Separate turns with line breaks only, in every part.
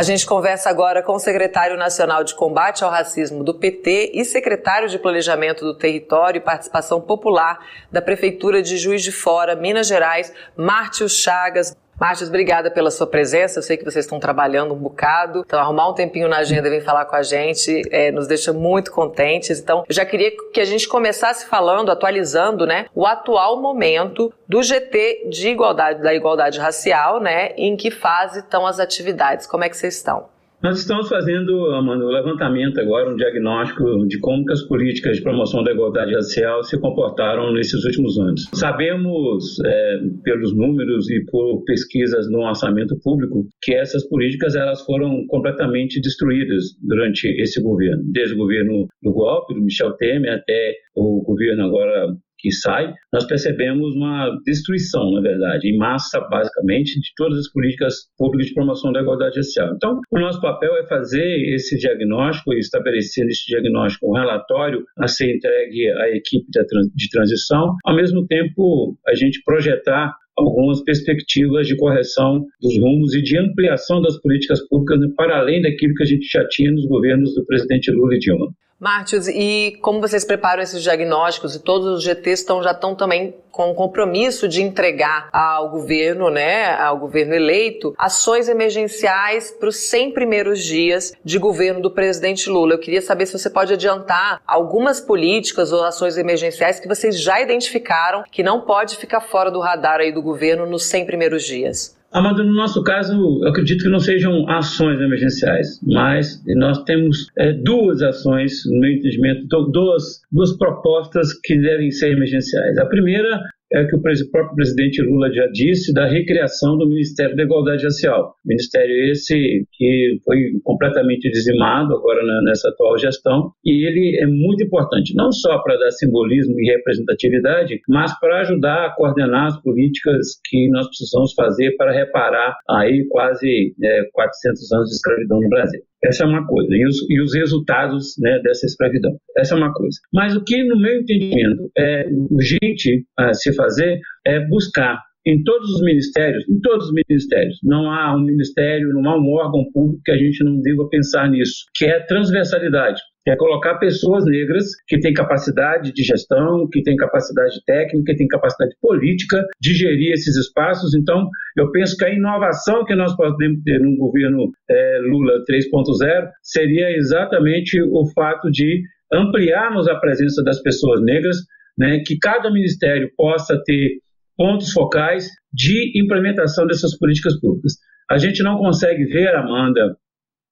A gente conversa agora com o secretário nacional de combate ao racismo do PT e secretário de planejamento do território e participação popular da Prefeitura de Juiz de Fora, Minas Gerais, Márcio Chagas. Márcio, obrigada pela sua presença. Eu sei que vocês estão trabalhando um bocado. Então, arrumar um tempinho na agenda e vir falar com a gente é, nos deixa muito contentes. Então, eu já queria que a gente começasse falando, atualizando, né, o atual momento do GT de igualdade, da igualdade racial, né, em que fase estão as atividades. Como é que vocês estão?
Nós estamos fazendo, Amanda, um levantamento agora, um diagnóstico de como as políticas de promoção da igualdade racial se comportaram nesses últimos anos. Sabemos, é, pelos números e por pesquisas no orçamento público, que essas políticas elas foram completamente destruídas durante esse governo, desde o governo do golpe, do Michel Temer, até o governo agora que sai, nós percebemos uma destruição, na verdade, em massa, basicamente, de todas as políticas públicas de promoção da igualdade racial. Então, o nosso papel é fazer esse diagnóstico e estabelecer nesse diagnóstico um relatório a ser entregue à equipe de transição, ao mesmo tempo a gente projetar algumas perspectivas de correção dos rumos e de ampliação das políticas públicas para além daquilo que a gente já tinha nos governos do presidente Lula e Dilma.
Mártios, e como vocês preparam esses diagnósticos e todos os GTs estão, já estão também com o compromisso de entregar ao governo, né, ao governo eleito, ações emergenciais para os 100 primeiros dias de governo do presidente Lula. Eu queria saber se você pode adiantar algumas políticas ou ações emergenciais que vocês já identificaram que não pode ficar fora do radar aí do governo nos 100 primeiros dias.
Amado, no nosso caso, eu acredito que não sejam ações emergenciais, mas nós temos é, duas ações, no meu entendimento, duas, duas propostas que devem ser emergenciais. A primeira é que o próprio presidente Lula já disse da recriação do Ministério da Igualdade Racial. Ministério esse que foi completamente dizimado agora nessa atual gestão e ele é muito importante, não só para dar simbolismo e representatividade, mas para ajudar a coordenar as políticas que nós precisamos fazer para reparar aí quase é, 400 anos de escravidão no Brasil. Essa é uma coisa. E os, e os resultados né, dessa escravidão. Essa é uma coisa. Mas o que, no meu entendimento, é urgente a se fazer é buscar em todos os ministérios, em todos os ministérios, não há um ministério, não há um órgão público que a gente não deva pensar nisso, que é transversalidade é colocar pessoas negras que têm capacidade de gestão, que têm capacidade técnica, que têm capacidade política de gerir esses espaços. Então, eu penso que a inovação que nós podemos ter no governo é, Lula 3.0 seria exatamente o fato de ampliarmos a presença das pessoas negras, né, que cada ministério possa ter pontos focais de implementação dessas políticas públicas. A gente não consegue ver, Amanda,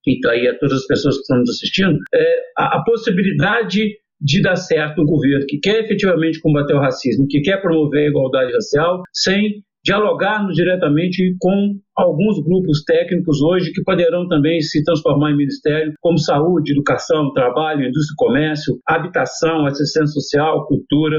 então aí a todas as pessoas que estão nos assistindo, é, a, a possibilidade de dar certo um governo que quer efetivamente combater o racismo, que quer promover a igualdade racial, sem dialogarmos diretamente com alguns grupos técnicos hoje que poderão também se transformar em ministério, como saúde, educação, trabalho, indústria e comércio, habitação, assistência social, cultura,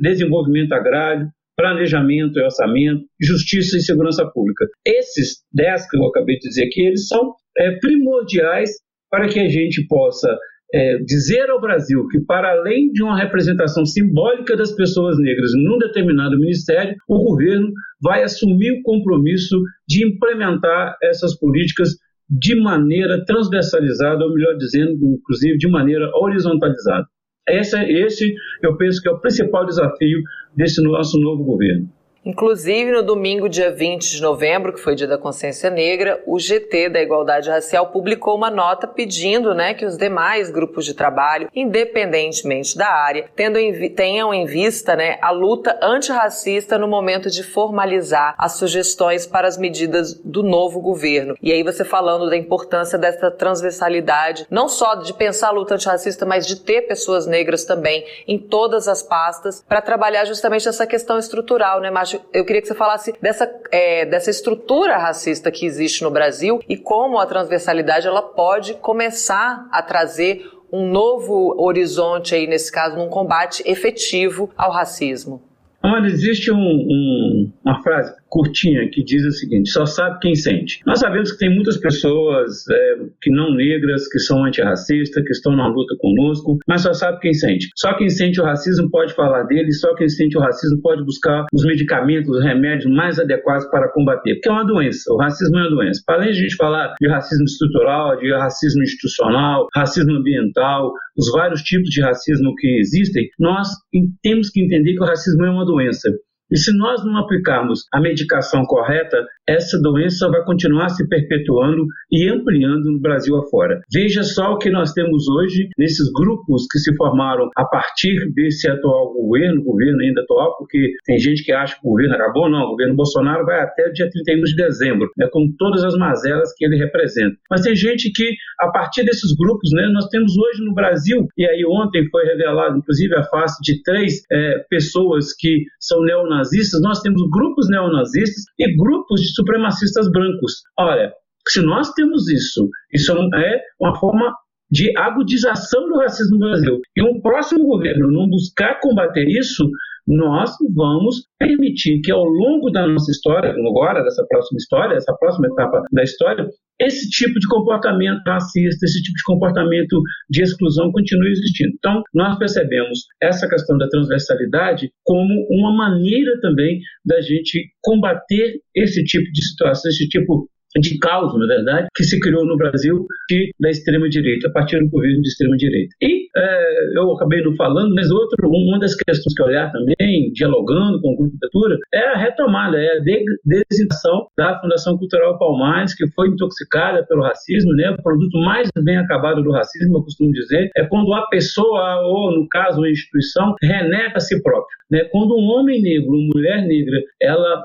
desenvolvimento agrário, planejamento e orçamento, justiça e segurança pública. Esses dez que eu acabei de dizer aqui, eles são é, primordiais para que a gente possa é, dizer ao Brasil que, para além de uma representação simbólica das pessoas negras num determinado ministério, o governo vai assumir o compromisso de implementar essas políticas de maneira transversalizada, ou melhor dizendo, inclusive de maneira horizontalizada. Esse, esse eu penso que é o principal desafio desse nosso novo governo.
Inclusive, no domingo, dia 20 de novembro, que foi dia da consciência negra, o GT da Igualdade Racial publicou uma nota pedindo né, que os demais grupos de trabalho, independentemente da área, em, tenham em vista né, a luta antirracista no momento de formalizar as sugestões para as medidas do novo governo. E aí você falando da importância dessa transversalidade, não só de pensar a luta antirracista, mas de ter pessoas negras também em todas as pastas para trabalhar justamente essa questão estrutural, né, Márcio? Eu queria que você falasse dessa, é, dessa estrutura racista que existe no Brasil e como a transversalidade ela pode começar a trazer um novo horizonte aí, nesse caso, num combate efetivo ao racismo.
Olha, existe um, um, uma frase curtinha que diz o seguinte: só sabe quem sente. Nós sabemos que tem muitas pessoas é, que não negras, que são antirracistas, que estão na luta conosco, mas só sabe quem sente. Só quem sente o racismo pode falar dele, só quem sente o racismo pode buscar os medicamentos, os remédios mais adequados para combater, porque é uma doença. O racismo é uma doença. Para além de a gente falar de racismo estrutural, de racismo institucional, racismo ambiental, os vários tipos de racismo que existem, nós temos que entender que o racismo é uma doença. E se nós não aplicarmos a medicação correta, essa doença vai continuar se perpetuando e ampliando no Brasil afora. Veja só o que nós temos hoje nesses grupos que se formaram a partir desse atual governo, governo ainda atual, porque tem gente que acha que o governo acabou, não, o governo Bolsonaro vai até o dia 31 de dezembro, né, com todas as mazelas que ele representa. Mas tem gente que, a partir desses grupos, né, nós temos hoje no Brasil, e aí ontem foi revelado, inclusive, a face de três é, pessoas que são neonazistas, neonazistas, nós temos grupos neonazistas e grupos de supremacistas brancos. Olha, se nós temos isso, isso é uma forma de agudização do racismo no Brasil, e um próximo governo não buscar combater isso, nós vamos permitir que ao longo da nossa história, agora dessa próxima história, essa próxima etapa da história, esse tipo de comportamento racista, esse tipo de comportamento de exclusão continue existindo. Então, nós percebemos essa questão da transversalidade como uma maneira também da gente combater esse tipo de situação, esse tipo de caos, na verdade, que se criou no Brasil da extrema-direita, a partir do governo de extrema-direita. E é, eu acabei não falando, mas outro, uma das questões que olhar também, dialogando com o grupo de cultura, é a retomada, é a designação da Fundação Cultural Palmares, que foi intoxicada pelo racismo, né? o produto mais bem acabado do racismo, eu costumo dizer, é quando a pessoa, ou no caso a instituição, renega a si próprio. Né? Quando um homem negro, uma mulher negra, ela,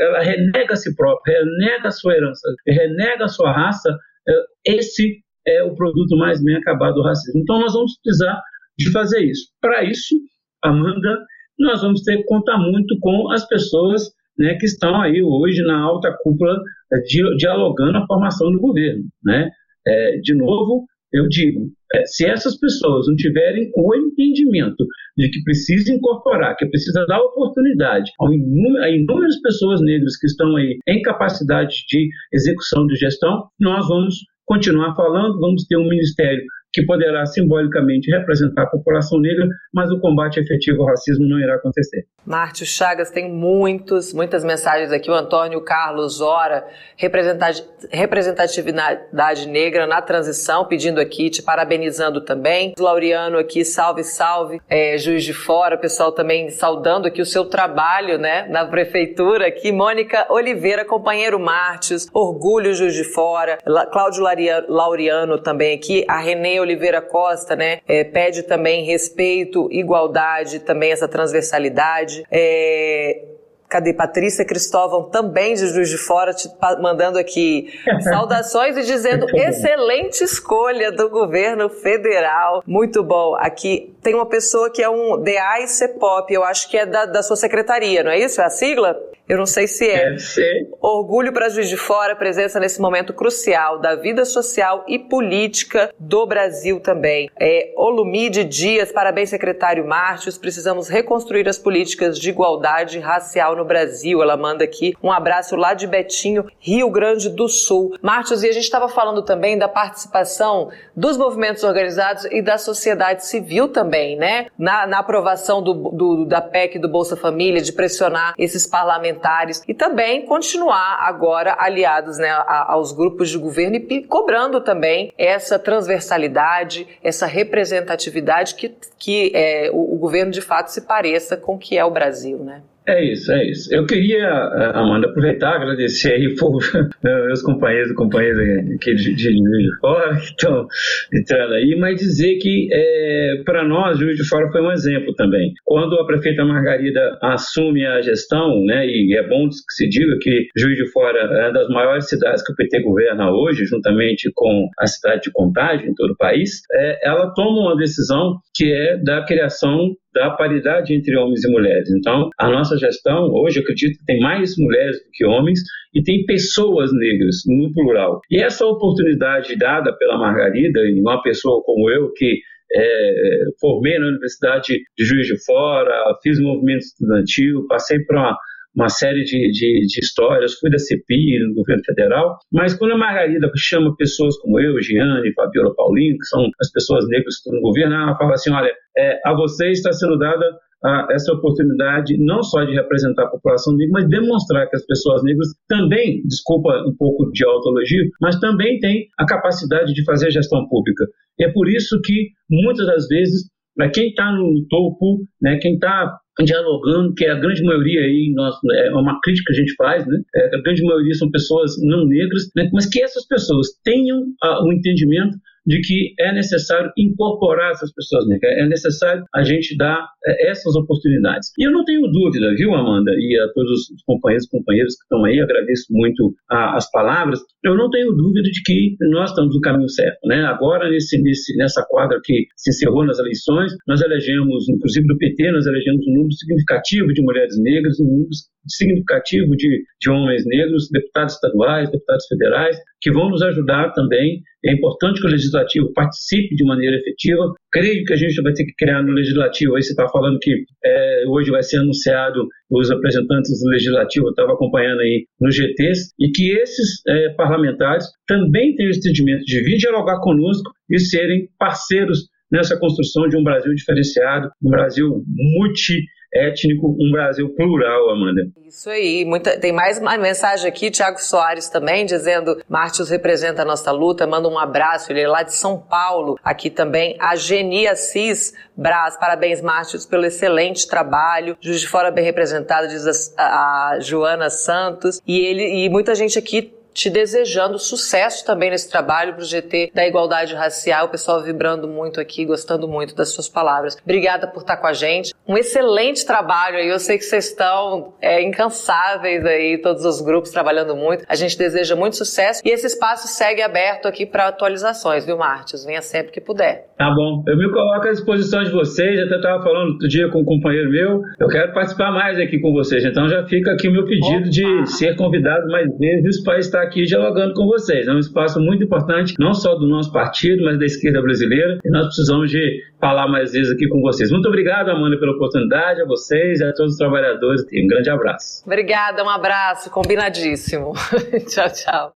ela renega a si próprio, renega a sua herança, renega a sua raça, é, esse é o produto mais bem acabado do racismo. Então nós vamos precisar de fazer isso. Para isso, Amanda, nós vamos ter que contar muito com as pessoas né, que estão aí hoje na alta cúpula é, dialogando a formação do governo. Né? É, de novo, eu digo, é, se essas pessoas não tiverem o entendimento de que precisa incorporar, que precisa dar oportunidade a inúmeras pessoas negras que estão aí em capacidade de execução de gestão, nós vamos continuar falando, vamos ter um ministério que poderá simbolicamente representar a população negra, mas o combate efetivo ao racismo não irá acontecer.
Márcio Chagas tem muitos, muitas mensagens aqui. O Antônio Carlos Ora, representatividade negra na transição, pedindo aqui, te parabenizando também. Laureano aqui, salve, salve. É, Juiz de Fora, pessoal também saudando aqui o seu trabalho, né, na prefeitura aqui. Mônica Oliveira, companheiro Márcio, orgulho Juiz de Fora. Cláudio Laureano também aqui. A Renê Oliveira Costa, né, é, pede também respeito, igualdade, também essa transversalidade. É, Cadê Patrícia Cristóvão, também de Juiz de Fora, te mandando aqui saudações e dizendo excelente escolha do governo federal. Muito bom. Aqui tem uma pessoa que é um DAICEPOP, eu acho que é da, da sua secretaria, não é isso? É a sigla? Eu não sei se é.
Ser.
Orgulho para Juiz de Fora, presença nesse momento crucial da vida social e política do Brasil também. É, Olumide Dias, parabéns, secretário Mártios. Precisamos reconstruir as políticas de igualdade racial no Brasil. Ela manda aqui um abraço lá de Betinho, Rio Grande do Sul. Mártios, e a gente estava falando também da participação dos movimentos organizados e da sociedade civil também, né? Na, na aprovação do, do, da PEC do Bolsa Família, de pressionar esses parlamentares parlamentares e também continuar agora aliados né, aos grupos de governo e cobrando também essa transversalidade, essa representatividade que, que é, o, o governo de fato se pareça com o que é o Brasil, né?
É isso, é isso. Eu queria, eh, Amanda, aproveitar agradecer aí por meus companheiros e companheiras aqui de, de de Fora que estão entrando aí, mas dizer que é, para nós Juiz de Fora foi um exemplo também. Quando a prefeita Margarida assume a gestão, né, e é bom que se diga que Juiz de Fora é uma das maiores cidades que o PT governa hoje, juntamente com a cidade de Contagem em todo o país, é, ela toma uma decisão que é da criação da paridade entre homens e mulheres. Então, a nossa gestão, hoje, eu acredito que tem mais mulheres do que homens e tem pessoas negras, no plural. E essa oportunidade dada pela Margarida, e uma pessoa como eu, que é, formei na Universidade de Juiz de Fora, fiz movimento estudantil, passei por uma uma série de, de, de histórias, fui da CPI, no governo federal, mas quando a Margarida chama pessoas como eu, Giane, Fabiola Paulinho, que são as pessoas negras que estão no governo, ela fala assim, olha, é, a você está sendo dada a, essa oportunidade não só de representar a população negra, mas demonstrar que as pessoas negras também, desculpa um pouco de autoelogio, mas também têm a capacidade de fazer gestão pública. E é por isso que, muitas das vezes, quem está no topo, né, quem está dialogando, que é a grande maioria aí, nós, é uma crítica que a gente faz, né? É, a grande maioria são pessoas não negras, né? mas que essas pessoas tenham o entendimento de que é necessário incorporar essas pessoas negras, é necessário a gente dar é, essas oportunidades. E eu não tenho dúvida, viu, Amanda, e a todos os companheiros e companheiras que estão aí, agradeço muito a, as palavras, eu não tenho dúvida de que nós estamos no caminho certo. Né? Agora, nesse, nesse, nessa quadra que se encerrou nas eleições, nós elegemos, inclusive do PT, nós elegemos um número significativo de mulheres negras, um número significativo de, de homens negros, deputados estaduais, deputados federais, que vão nos ajudar também. É importante que o legislativo participe de maneira efetiva. Creio que a gente vai ter que criar no legislativo. Aí você está falando que é, hoje vai ser anunciado os representantes do legislativo, estava acompanhando aí nos GTs, e que esses é, parlamentares também tenham o entendimento de vir dialogar conosco e serem parceiros nessa construção de um Brasil diferenciado, um Brasil multi étnico, um Brasil plural, Amanda.
Isso aí. Muita, tem mais uma mensagem aqui, Tiago Soares também, dizendo: Mártios representa a nossa luta, manda um abraço. Ele é lá de São Paulo. Aqui também, a Geni Assis Braz. Parabéns, Mártios, pelo excelente trabalho. Juiz de Fora bem representado, diz a, a Joana Santos. E ele e muita gente aqui te desejando sucesso também nesse trabalho pro GT da igualdade racial. O pessoal vibrando muito aqui, gostando muito das suas palavras. Obrigada por estar com a gente. Um excelente trabalho aí. Eu sei que vocês estão é, incansáveis aí, todos os grupos trabalhando muito. A gente deseja muito sucesso e esse espaço segue aberto aqui para atualizações, viu, Martins? Venha sempre que puder.
Tá bom. Eu me coloco à disposição de vocês. Até estava falando outro dia com um companheiro meu. Eu quero participar mais aqui com vocês. Então já fica aqui o meu pedido Opa. de ser convidado mais vezes para estar aqui dialogando com vocês. É um espaço muito importante, não só do nosso partido, mas da esquerda brasileira, e nós precisamos de falar mais vezes aqui com vocês. Muito obrigado, Amanda, pela oportunidade, a vocês e a todos os trabalhadores. Um grande abraço.
Obrigada, um abraço, combinadíssimo. tchau, tchau.